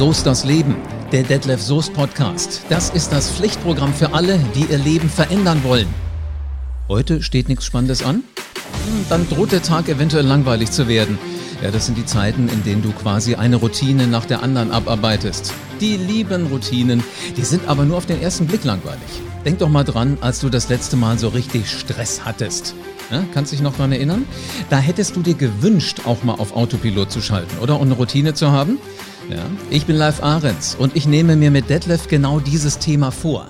So ist das Leben. Der Detlef Soest Podcast. Das ist das Pflichtprogramm für alle, die ihr Leben verändern wollen. Heute steht nichts Spannendes an? Hm, Dann droht der Tag eventuell langweilig zu werden. Ja, das sind die Zeiten, in denen du quasi eine Routine nach der anderen abarbeitest. Die lieben Routinen, die sind aber nur auf den ersten Blick langweilig. Denk doch mal dran, als du das letzte Mal so richtig Stress hattest. Ja, kannst dich noch dran erinnern? Da hättest du dir gewünscht, auch mal auf Autopilot zu schalten, oder? Und eine Routine zu haben? Ja. Ich bin Live Ahrens und ich nehme mir mit Detlef genau dieses Thema vor.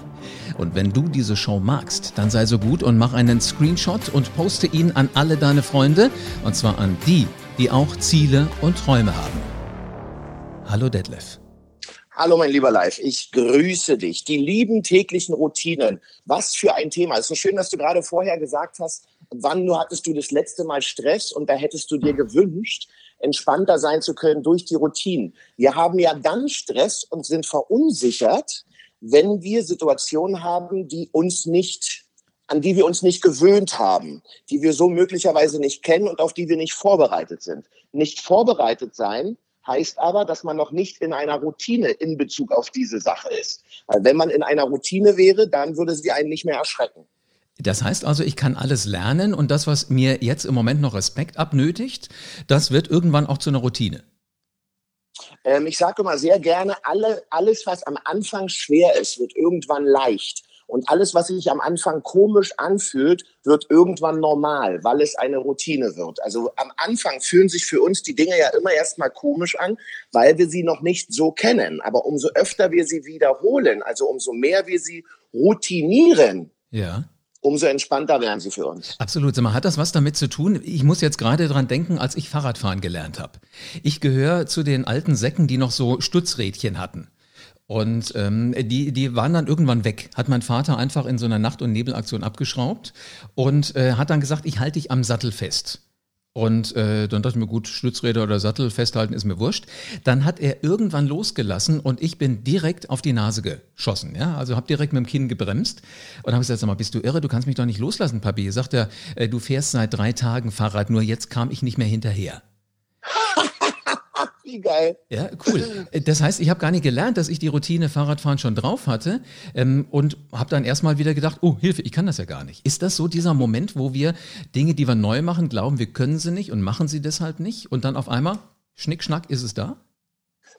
Und wenn du diese Show magst, dann sei so gut und mach einen Screenshot und poste ihn an alle deine Freunde. Und zwar an die, die auch Ziele und Träume haben. Hallo Detlef. Hallo mein lieber Live, ich grüße dich. Die lieben täglichen Routinen. Was für ein Thema. Es ist so schön, dass du gerade vorher gesagt hast, wann nur hattest du das letzte Mal Stress und da hättest du dir gewünscht, entspannter sein zu können durch die Routinen. Wir haben ja dann Stress und sind verunsichert, wenn wir Situationen haben, die uns nicht an die wir uns nicht gewöhnt haben, die wir so möglicherweise nicht kennen und auf die wir nicht vorbereitet sind. Nicht vorbereitet sein heißt aber, dass man noch nicht in einer Routine in Bezug auf diese Sache ist. Weil wenn man in einer Routine wäre, dann würde sie einen nicht mehr erschrecken. Das heißt also, ich kann alles lernen und das, was mir jetzt im Moment noch Respekt abnötigt, das wird irgendwann auch zu einer Routine. Ähm, ich sage immer sehr gerne, alle, alles, was am Anfang schwer ist, wird irgendwann leicht. Und alles, was sich am Anfang komisch anfühlt, wird irgendwann normal, weil es eine Routine wird. Also am Anfang fühlen sich für uns die Dinge ja immer erstmal komisch an, weil wir sie noch nicht so kennen. Aber umso öfter wir sie wiederholen, also umso mehr wir sie routinieren, Ja. Umso entspannter werden sie für uns. Absolut. Mal, hat das was damit zu tun? Ich muss jetzt gerade dran denken, als ich Fahrradfahren gelernt habe. Ich gehöre zu den alten Säcken, die noch so Stützrädchen hatten. Und ähm, die, die waren dann irgendwann weg. Hat mein Vater einfach in so einer Nacht- und Nebelaktion abgeschraubt und äh, hat dann gesagt, ich halte dich am Sattel fest. Und äh, dann dachte ich mir, gut, Stützräder oder Sattel festhalten ist mir wurscht. Dann hat er irgendwann losgelassen und ich bin direkt auf die Nase geschossen. Ja? Also habe direkt mit dem Kinn gebremst und habe gesagt, sag mal, bist du irre? Du kannst mich doch nicht loslassen, Papi. Sagt er, äh, du fährst seit drei Tagen Fahrrad, nur jetzt kam ich nicht mehr hinterher. Wie geil. Ja, cool. Äh, Das heißt, ich habe gar nicht gelernt, dass ich die Routine Fahrradfahren schon drauf hatte ähm, und habe dann erstmal wieder gedacht, oh, Hilfe, ich kann das ja gar nicht. Ist das so dieser Moment, wo wir Dinge, die wir neu machen, glauben, wir können sie nicht und machen sie deshalb nicht und dann auf einmal, schnick, schnack, ist es da?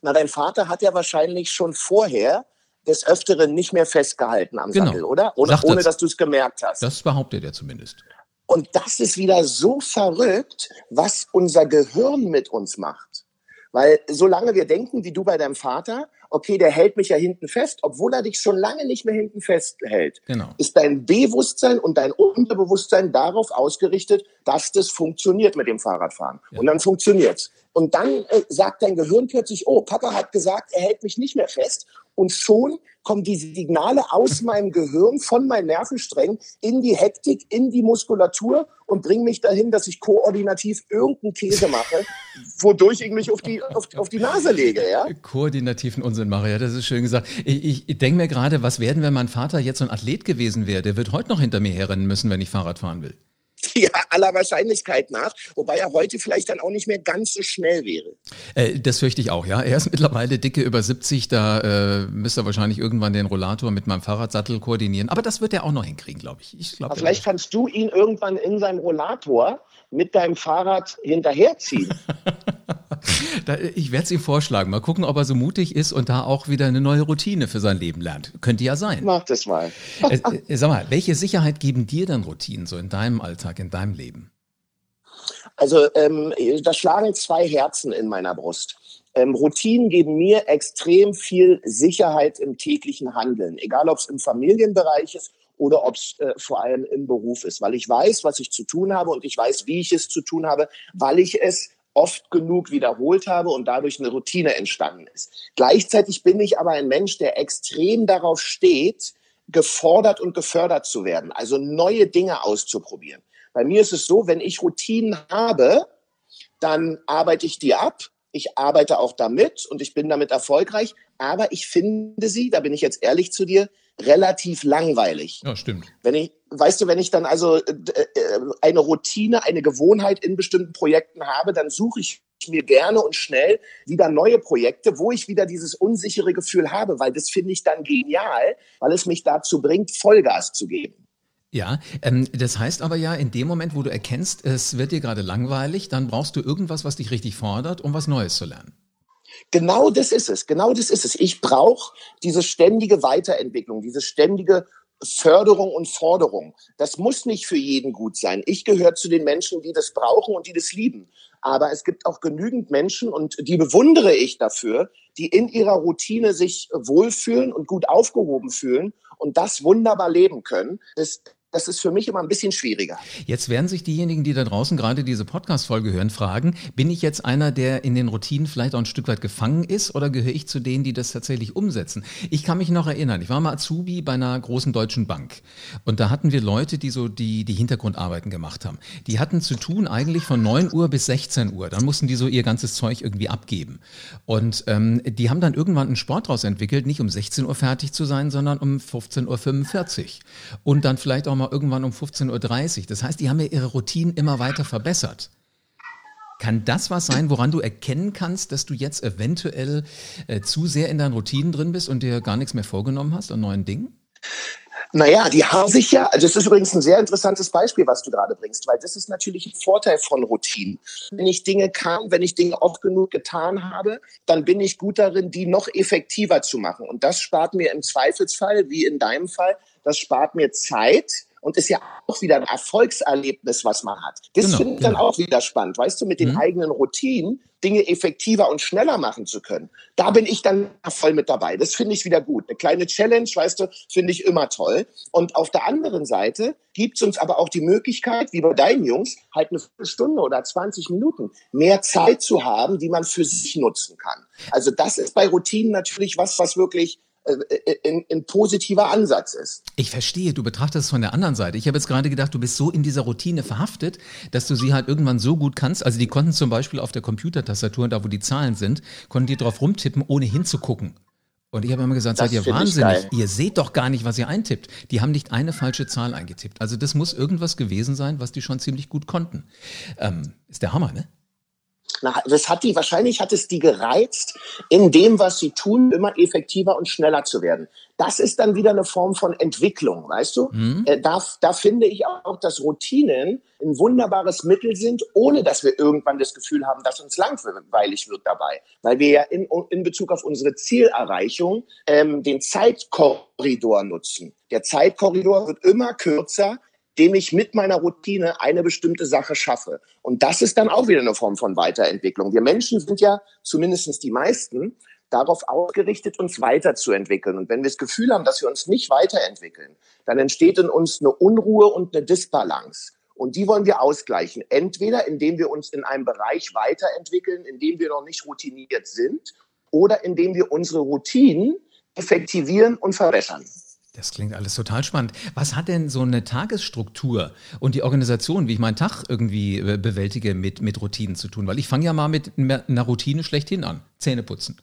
Na, dein Vater hat ja wahrscheinlich schon vorher des Öfteren nicht mehr festgehalten am Genau. Sattel, oder? Ohne, ohne das. dass du es gemerkt hast. Das behauptet er zumindest. Und das ist wieder so verrückt, was unser Gehirn mit uns macht. Weil solange wir denken, wie du bei deinem Vater, okay, der hält mich ja hinten fest, obwohl er dich schon lange nicht mehr hinten festhält, Genau. ist dein Bewusstsein und dein Unterbewusstsein darauf ausgerichtet, dass das funktioniert mit dem Fahrradfahren. Und dann funktioniert's. Und dann äh, sagt dein Gehirn plötzlich, oh, Papa hat gesagt, er hält mich nicht mehr fest. Und schon kommen die Signale aus meinem Gehirn, von meinen Nervensträngen in die Hektik, in die Muskulatur und bringen mich dahin, dass ich koordinativ irgendeinen Käse mache, wodurch ich mich auf die, auf, auf die Nase lege. Ja? Koordinativen Unsinn mache, ja, das ist schön gesagt. Ich, ich, ich denke mir gerade, was werden, wenn mein Vater jetzt so ein Athlet gewesen wäre? Der wird heute noch hinter mir herrennen müssen, wenn ich Fahrrad fahren will. ja, aller Wahrscheinlichkeit nach, wobei er heute vielleicht dann auch nicht mehr ganz so schnell wäre. Äh, das fürchte ich auch, ja. Er ist mittlerweile dicke über 70, da äh, müsste er wahrscheinlich irgendwann den Rollator mit meinem Fahrradsattel koordinieren. Aber das wird er auch noch hinkriegen, glaube ich. Ich glaube. Aber vielleicht kannst du ihn irgendwann in seinem Rollator mit deinem Fahrrad hinterherziehen. Ich werde es ihm vorschlagen. Mal gucken, ob er so mutig ist und da auch wieder eine neue Routine für sein Leben lernt. Könnte ja sein. Mach das mal. Äh, äh, sag mal, welche Sicherheit geben dir dann Routinen so in deinem Alltag, in deinem Leben? Also ähm, da schlagen zwei Herzen in meiner Brust. Ähm, Routinen geben mir extrem viel Sicherheit im täglichen Handeln, egal ob es im Familienbereich ist oder ob es äh, vor allem im Beruf ist, weil ich weiß, was ich zu tun habe und ich weiß, wie ich es zu tun habe, weil ich es oft genug wiederholt habe und dadurch eine Routine entstanden ist. Gleichzeitig bin ich aber ein Mensch, der extrem darauf steht, gefordert und gefördert zu werden, also neue Dinge auszuprobieren. Bei mir ist es so, wenn ich Routinen habe, dann arbeite ich die ab. Ich arbeite auch damit und ich bin damit erfolgreich. Aber ich finde sie, da bin ich jetzt ehrlich zu dir, relativ langweilig. Ja, stimmt. Wenn ich, weißt du, wenn ich dann also äh, äh, eine Routine, eine Gewohnheit in bestimmten Projekten habe, dann suche ich mir gerne und schnell wieder neue Projekte, wo ich wieder dieses unsichere Gefühl habe, weil das finde ich dann genial, weil es mich dazu bringt, Vollgas zu geben. Ja, ähm, das heißt aber ja, in dem Moment, wo du erkennst, es wird dir gerade langweilig, dann brauchst du irgendwas, was dich richtig fordert, um was Neues zu lernen. Genau das ist es, genau das ist es. Ich brauche diese ständige Weiterentwicklung, diese ständige Förderung und Forderung. Das muss nicht für jeden gut sein. Ich gehöre zu den Menschen, die das brauchen und die das lieben. Aber es gibt auch genügend Menschen und die bewundere ich dafür, die in ihrer Routine sich wohlfühlen und gut aufgehoben fühlen und das wunderbar leben können. Das das ist für mich immer ein bisschen schwieriger. Jetzt werden sich diejenigen, die da draußen gerade diese Podcast-Folge hören, fragen, bin ich jetzt einer, der in den Routinen vielleicht auch ein Stück weit gefangen ist oder gehöre ich zu denen, die das tatsächlich umsetzen? Ich kann mich noch erinnern, ich war mal Azubi bei einer großen deutschen Bank und da hatten wir Leute, die so die, die Hintergrundarbeiten gemacht haben. Die hatten zu tun eigentlich von 9 Uhr bis 16 Uhr. Dann mussten die so ihr ganzes Zeug irgendwie abgeben. Und ähm, die haben dann irgendwann einen Sport daraus entwickelt, nicht um 16 Uhr fertig zu sein, sondern um 15.45 Uhr. Und dann vielleicht auch mal irgendwann um 15.30 Uhr. Das heißt, die haben ja ihre Routinen immer weiter verbessert. Kann das was sein, woran du erkennen kannst, dass du jetzt eventuell äh, zu sehr in deinen Routinen drin bist und dir gar nichts mehr vorgenommen hast an neuen Dingen? Naja, die haben sich ja, also das ist übrigens ein sehr interessantes Beispiel, was du gerade bringst, weil das ist natürlich ein Vorteil von Routinen. Wenn ich Dinge kann, wenn ich Dinge oft genug getan habe, dann bin ich gut darin, die noch effektiver zu machen. Und das spart mir im Zweifelsfall, wie in deinem Fall, das spart mir Zeit, und ist ja auch wieder ein Erfolgserlebnis, was man hat. Das genau, finde ich genau. dann auch wieder spannend, weißt du, mit den mhm. eigenen Routinen Dinge effektiver und schneller machen zu können. Da bin ich dann voll mit dabei. Das finde ich wieder gut. Eine kleine Challenge, weißt du, finde ich immer toll. Und auf der anderen Seite gibt es uns aber auch die Möglichkeit, wie bei deinen Jungs, halt eine Stunde oder 20 Minuten mehr Zeit zu haben, die man für sich nutzen kann. Also das ist bei Routinen natürlich was, was wirklich ein, ein positiver Ansatz ist. Ich verstehe, du betrachtest es von der anderen Seite. Ich habe jetzt gerade gedacht, du bist so in dieser Routine verhaftet, dass du sie halt irgendwann so gut kannst. Also die konnten zum Beispiel auf der Computertastatur, da wo die Zahlen sind, konnten die drauf rumtippen, ohne hinzugucken. Und ich habe immer gesagt, das seid ihr wahnsinnig. Ihr seht doch gar nicht, was ihr eintippt. Die haben nicht eine falsche Zahl eingetippt. Also das muss irgendwas gewesen sein, was die schon ziemlich gut konnten. Ähm, ist der Hammer, ne? Na, das hat die, wahrscheinlich hat es die gereizt, in dem, was sie tun, immer effektiver und schneller zu werden. Das ist dann wieder eine Form von Entwicklung, weißt du? Mhm. Äh, da, da finde ich auch, dass Routinen ein wunderbares Mittel sind, ohne dass wir irgendwann das Gefühl haben, dass uns langweilig wird dabei. Weil wir ja in, in Bezug auf unsere Zielerreichung ähm, den Zeitkorridor nutzen. Der Zeitkorridor wird immer kürzer, dem ich mit meiner Routine eine bestimmte Sache schaffe. Und das ist dann auch wieder eine Form von Weiterentwicklung. Wir Menschen sind ja, zumindest die meisten, darauf ausgerichtet, uns weiterzuentwickeln. Und wenn wir das Gefühl haben, dass wir uns nicht weiterentwickeln, dann entsteht in uns eine Unruhe und eine Disbalance. Und die wollen wir ausgleichen. Entweder indem wir uns in einem Bereich weiterentwickeln, in dem wir noch nicht routiniert sind, oder indem wir unsere Routinen effektivieren und verbessern. Das klingt alles total spannend. Was hat denn so eine Tagesstruktur und die Organisation, wie ich meinen Tag irgendwie äh, bewältige, mit, mit Routinen zu tun? Weil ich fange ja mal mit einer Routine schlechthin an. Zähne putzen.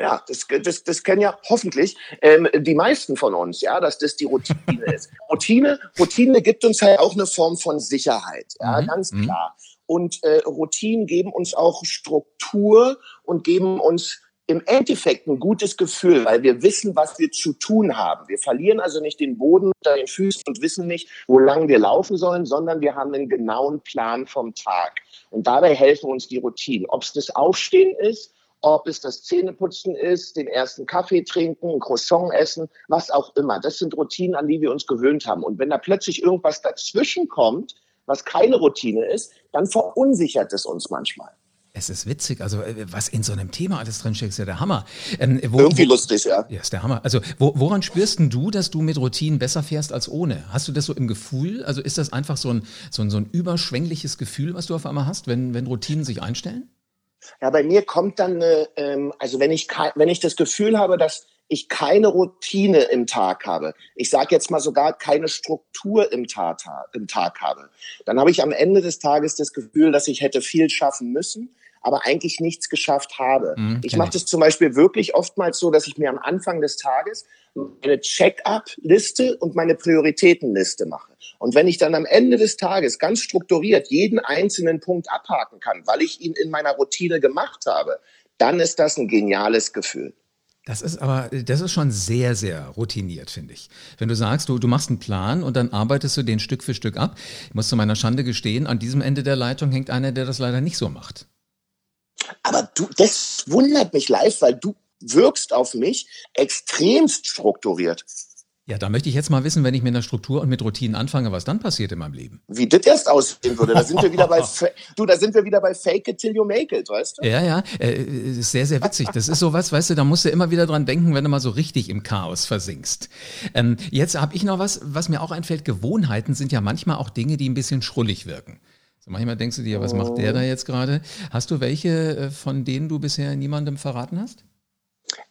Ja, das, das, das kennen ja hoffentlich ähm, die meisten von uns, ja, dass das die Routine ist. Routine, Routine gibt uns halt auch eine Form von Sicherheit, ja, mhm. ganz mhm. klar. Und äh, Routinen geben uns auch Struktur und geben uns im Endeffekt ein gutes Gefühl, weil wir wissen, was wir zu tun haben. Wir verlieren also nicht den Boden unter den Füßen und wissen nicht, wo lang wir laufen sollen, sondern wir haben einen genauen Plan vom Tag. Und dabei helfen uns die Routinen. Ob es das Aufstehen ist, ob es das Zähneputzen ist, den ersten Kaffee trinken, ein Croissant essen, was auch immer. Das sind Routinen, an die wir uns gewöhnt haben. Und wenn da plötzlich irgendwas dazwischen kommt, was keine Routine ist, dann verunsichert es uns manchmal. Es ist witzig, also äh, was in so einem Thema alles drinsteckt, ist ja der Hammer. Ähm, wo, Irgendwie lustig, ja. Ja, ist der Hammer. Also wo, woran spürst du, dass du mit Routinen besser fährst als ohne? Hast du das so im Gefühl? Also ist das einfach so ein, so ein, so ein überschwängliches Gefühl, was du auf einmal hast, wenn, wenn Routinen sich einstellen? Ja, bei mir kommt dann, äh, ähm, also wenn ich, wenn ich das Gefühl habe, dass ich keine Routine im Tag habe, ich sage jetzt mal sogar keine Struktur im Tag, im Tag habe, dann habe ich am Ende des Tages das Gefühl, dass ich hätte viel schaffen müssen, aber eigentlich nichts geschafft habe. Mhm, ich mache das zum Beispiel wirklich oftmals so, dass ich mir am Anfang des Tages eine Check-up-Liste und meine Prioritätenliste mache. Und wenn ich dann am Ende des Tages ganz strukturiert jeden einzelnen Punkt abhaken kann, weil ich ihn in meiner Routine gemacht habe, dann ist das ein geniales Gefühl. Das ist aber, das ist schon sehr, sehr routiniert, finde ich. Wenn du sagst, du, du machst einen Plan und dann arbeitest du den Stück für Stück ab. Ich muss zu meiner Schande gestehen, an diesem Ende der Leitung hängt einer, der das leider nicht so macht. Aber du, das wundert mich live, weil du wirkst auf mich extremst strukturiert. Ja, da möchte ich jetzt mal wissen, wenn ich mit einer Struktur und mit Routinen anfange, was dann passiert in meinem Leben. Wie das erst aussehen würde. Da sind wir wieder bei, du, da sind wir wieder bei Fake it till you make it, weißt du? Ja, ja, äh, ist sehr, sehr witzig. Das ist sowas, weißt du, da musst du immer wieder dran denken, wenn du mal so richtig im Chaos versinkst. Ähm, jetzt habe ich noch was, was mir auch einfällt. Gewohnheiten sind ja manchmal auch Dinge, die ein bisschen schrullig wirken. Manchmal denkst du dir, was macht der da jetzt gerade? Hast du welche, äh, von denen du bisher niemandem verraten hast?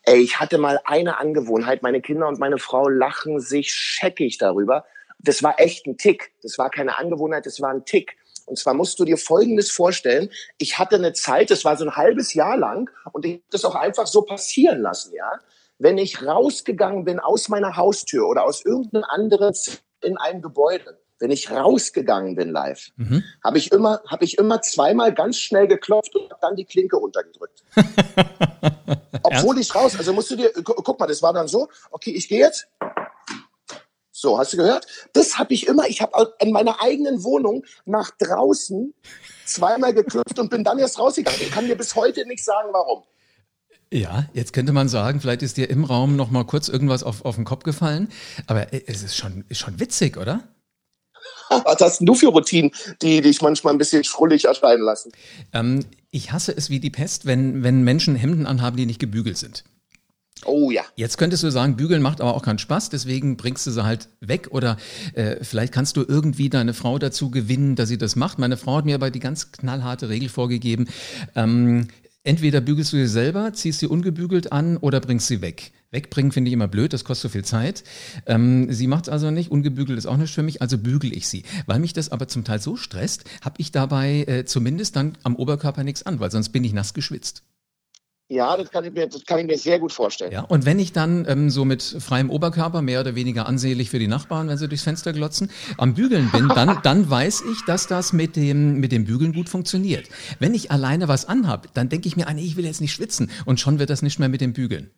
Ey, ich hatte mal eine Angewohnheit, meine Kinder und meine Frau lachen sich scheckig darüber. Das war echt ein Tick. Das war keine Angewohnheit, das war ein Tick. Und zwar musst du dir Folgendes vorstellen. Ich hatte eine Zeit, das war so ein halbes Jahr lang und ich habe das auch einfach so passieren lassen, ja. Wenn ich rausgegangen bin aus meiner Haustür oder aus irgendeinem anderen in einem Gebäude, wenn ich rausgegangen bin live, mhm. habe ich immer, habe ich immer zweimal ganz schnell geklopft und dann die Klinke untergedrückt. Obwohl ich raus, also musst du dir, guck mal, das war dann so, okay, ich gehe jetzt. So, hast du gehört? Das habe ich immer, ich habe in meiner eigenen Wohnung nach draußen zweimal geklopft und bin dann erst rausgegangen. Ich kann dir bis heute nicht sagen, warum. Ja, jetzt könnte man sagen, vielleicht ist dir im Raum noch mal kurz irgendwas auf, auf den Kopf gefallen, aber es ist schon, ist schon witzig, oder? Was hast denn du für Routinen, die dich manchmal ein bisschen schrullig erscheinen lassen? Ähm, ich hasse es wie die Pest, wenn, wenn Menschen Hemden anhaben, die nicht gebügelt sind. Oh ja. Jetzt könntest du sagen, bügeln macht aber auch keinen Spaß, deswegen bringst du sie halt weg oder äh, vielleicht kannst du irgendwie deine Frau dazu gewinnen, dass sie das macht. Meine Frau hat mir aber die ganz knallharte Regel vorgegeben. Ähm, entweder bügelst du sie selber, ziehst sie ungebügelt an oder bringst sie weg. Wegbringen finde ich immer blöd, das kostet so viel Zeit. Ähm, sie macht es also nicht, ungebügelt ist auch nicht für mich, also bügel ich sie. Weil mich das aber zum Teil so stresst, habe ich dabei äh, zumindest dann am Oberkörper nichts an, weil sonst bin ich nass geschwitzt. Ja, das kann ich mir, das kann ich mir sehr gut vorstellen. Ja, und wenn ich dann ähm, so mit freiem Oberkörper, mehr oder weniger ansehlich für die Nachbarn, wenn sie durchs Fenster glotzen, am Bügeln bin, dann, dann weiß ich, dass das mit dem, mit dem Bügeln gut funktioniert. Wenn ich alleine was anhab, dann denke ich mir, ah, nee, ich will jetzt nicht schwitzen und schon wird das nicht mehr mit dem Bügeln.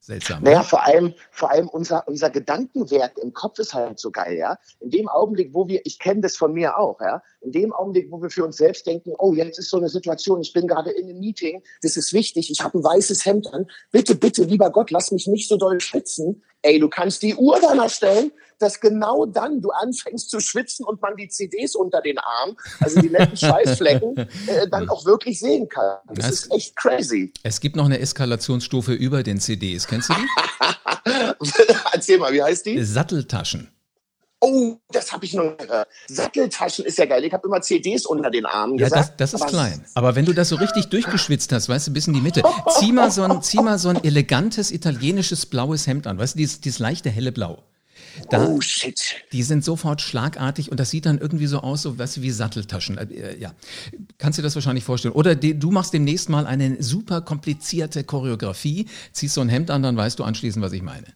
Seltsam. Naja, vor allem, vor allem unser, unser Gedankenwerk im Kopf ist halt so geil, ja. In dem Augenblick, wo wir, ich kenne das von mir auch, ja, in dem Augenblick, wo wir für uns selbst denken, oh, jetzt ist so eine Situation, ich bin gerade in einem Meeting, das ist wichtig, ich habe ein weißes Hemd an, bitte, bitte, lieber Gott, lass mich nicht so doll schwitzen. Ey, du kannst die Uhr danach stellen, dass genau dann du anfängst zu schwitzen und man die CDs unter den Arm, also die netten Schweißflecken, äh, dann auch wirklich sehen kann. Das es, ist echt crazy. Es gibt noch eine Eskalationsstufe über den CDs. Kennst du die? Erzähl mal, wie heißt die? Satteltaschen. Oh, das habe ich noch gehört. Satteltaschen ist ja geil. Ich habe immer CDs unter den Armen ja, gesagt. Das, das ist klein. Aber wenn du das so richtig durchgeschwitzt hast, weißt du, bis in die Mitte, zieh mal so ein, zieh mal so ein elegantes italienisches blaues Hemd an. Weißt du, dieses, dieses leichte helle Blau. Da, oh shit. Die sind sofort schlagartig und das sieht dann irgendwie so aus, so weißt du, wie Satteltaschen. Äh, ja, kannst du dir das wahrscheinlich vorstellen. Oder die, du machst demnächst mal eine super komplizierte Choreografie, ziehst so ein Hemd an, dann weißt du anschließend, was ich meine.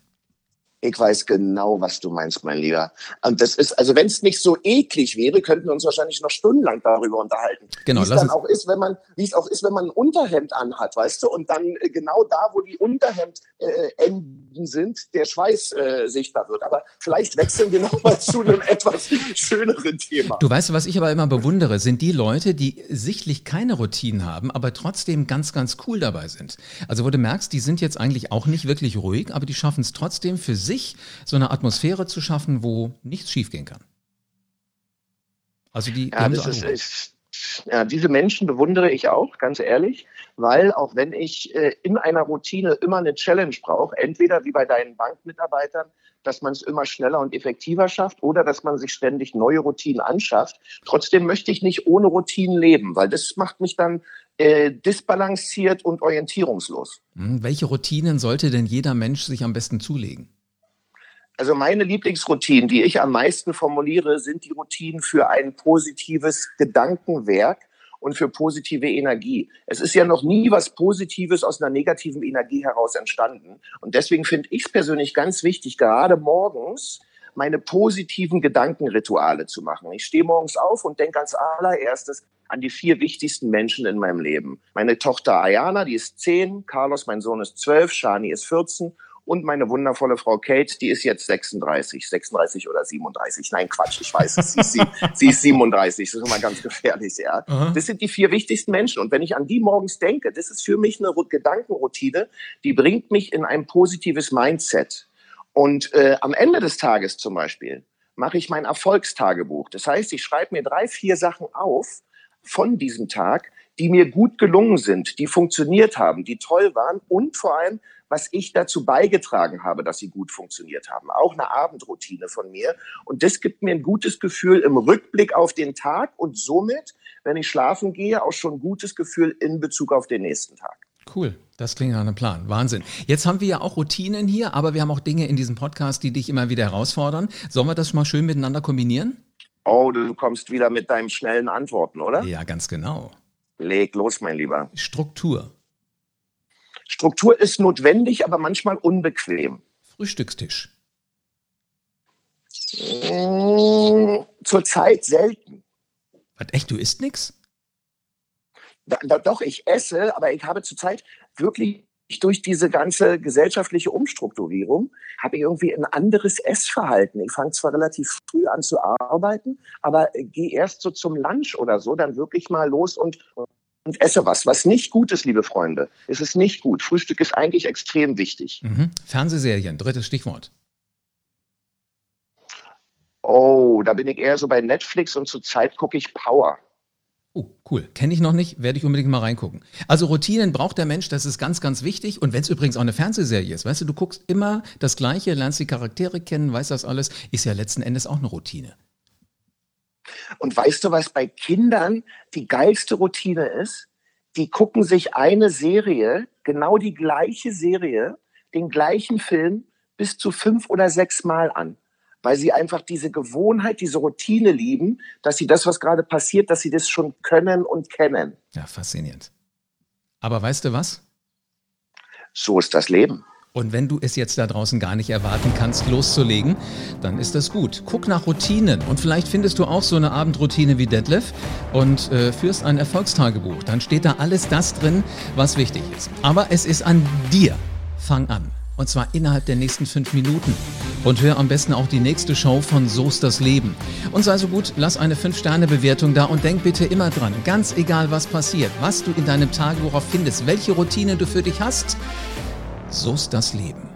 Ich weiß genau, was du meinst, mein Lieber. Und das ist, also wenn es nicht so eklig wäre, könnten wir uns wahrscheinlich noch stundenlang darüber unterhalten. Genau, wie es dann auch ist, wenn man, wie es auch ist, wenn man ein Unterhemd anhat, weißt du, und dann äh, genau da, wo die Unterhemdenden äh, sind, der Schweiß äh, sichtbar wird. Aber vielleicht wechseln wir nochmal zu einem etwas schöneren Thema. Du weißt, was ich aber immer bewundere, sind die Leute, die sichtlich keine Routinen haben, aber trotzdem ganz, ganz cool dabei sind. Also wo du merkst, die sind jetzt eigentlich auch nicht wirklich ruhig, aber die schaffen es trotzdem für sich sich, so eine Atmosphäre zu schaffen, wo nichts schiefgehen kann. Also die, die ja, das so ist, ist, ja, diese Menschen bewundere ich auch, ganz ehrlich, weil auch wenn ich äh, in einer Routine immer eine Challenge brauche, entweder wie bei deinen Bankmitarbeitern, dass man es immer schneller und effektiver schafft oder dass man sich ständig neue Routinen anschafft. Trotzdem möchte ich nicht ohne Routinen leben, weil das macht mich dann äh, disbalanciert und orientierungslos. Hm, welche Routinen sollte denn jeder Mensch sich am besten zulegen? Also meine Lieblingsroutinen, die ich am meisten formuliere, sind die Routinen für ein positives Gedankenwerk und für positive Energie. Es ist ja noch nie was Positives aus einer negativen Energie heraus entstanden. Und deswegen finde ich es persönlich ganz wichtig, gerade morgens meine positiven Gedankenrituale zu machen. Ich stehe morgens auf und denke als allererstes an die vier wichtigsten Menschen in meinem Leben. Meine Tochter Ayana, die ist zehn, Carlos, mein Sohn, ist zwölf, Shani ist 14 und meine wundervolle Frau Kate, die ist jetzt 36, 36 oder 37. Nein, Quatsch, ich weiß, sie ist, sie, sie ist 37, das ist immer ganz gefährlich, ja. Aha. Das sind die vier wichtigsten Menschen und wenn ich an die morgens denke, das ist für mich eine Gedankenroutine, die bringt mich in ein positives Mindset. Und äh, am Ende des Tages zum Beispiel mache ich mein Erfolgstagebuch. Das heißt, ich schreibe mir drei, vier Sachen auf von diesem Tag, die mir gut gelungen sind, die funktioniert haben, die toll waren und vor allem, was ich dazu beigetragen habe, dass sie gut funktioniert haben. Auch eine Abendroutine von mir. Und das gibt mir ein gutes Gefühl im Rückblick auf den Tag und somit, wenn ich schlafen gehe, auch schon ein gutes Gefühl in Bezug auf den nächsten Tag. Cool, das klingt nach einem Plan. Wahnsinn. Jetzt haben wir ja auch Routinen hier, aber wir haben auch Dinge in diesem Podcast, die dich immer wieder herausfordern. Sollen wir das mal schön miteinander kombinieren? Oh, du kommst wieder mit deinen schnellen Antworten, oder? Ja, ganz genau. Leg los, mein Lieber. Struktur. Struktur ist notwendig, aber manchmal unbequem. Frühstückstisch. Mmh, Zurzeit selten. Was, echt, du isst nichts? Doch, ich esse, aber ich habe zurzeit wirklich durch diese ganze gesellschaftliche Umstrukturierung habe ich irgendwie ein anderes Essverhalten. Ich fange zwar relativ früh an zu arbeiten, aber gehe erst so zum Lunch oder so dann wirklich mal los und, und esse was. Was nicht gut ist, liebe Freunde. Es ist nicht gut. Frühstück ist eigentlich extrem wichtig. Mhm. Fernsehserien, drittes Stichwort. Oh, da bin ich eher so bei Netflix und zurzeit gucke ich Power. Oh, cool. Kenne ich noch nicht, werde ich unbedingt mal reingucken. Also Routinen braucht der Mensch, das ist ganz, ganz wichtig. Und wenn es übrigens auch eine Fernsehserie ist, weißt du, du guckst immer das Gleiche, lernst die Charaktere kennen, weißt das alles, ist ja letzten Endes auch eine Routine. Und weißt du, was bei Kindern die geilste Routine ist? Die gucken sich eine Serie, genau die gleiche Serie, den gleichen Film bis zu fünf oder sechs Mal an weil sie einfach diese Gewohnheit, diese Routine lieben, dass sie das, was gerade passiert, dass sie das schon können und kennen. Ja, faszinierend. Aber weißt du was? So ist das Leben. Und wenn du es jetzt da draußen gar nicht erwarten kannst, loszulegen, dann ist das gut. Guck nach Routinen und vielleicht findest du auch so eine Abendroutine wie Detlef und äh, führst ein Erfolgstagebuch. Dann steht da alles das drin, was wichtig ist. Aber es ist an dir. Fang an. Und zwar innerhalb der nächsten fünf Minuten. Und hör am besten auch die nächste Show von So's das Leben. Und sei so gut, lass eine 5-Sterne-Bewertung da und denk bitte immer dran, ganz egal was passiert, was du in deinem Tagebuch findest, welche Routine du für dich hast, So's das Leben.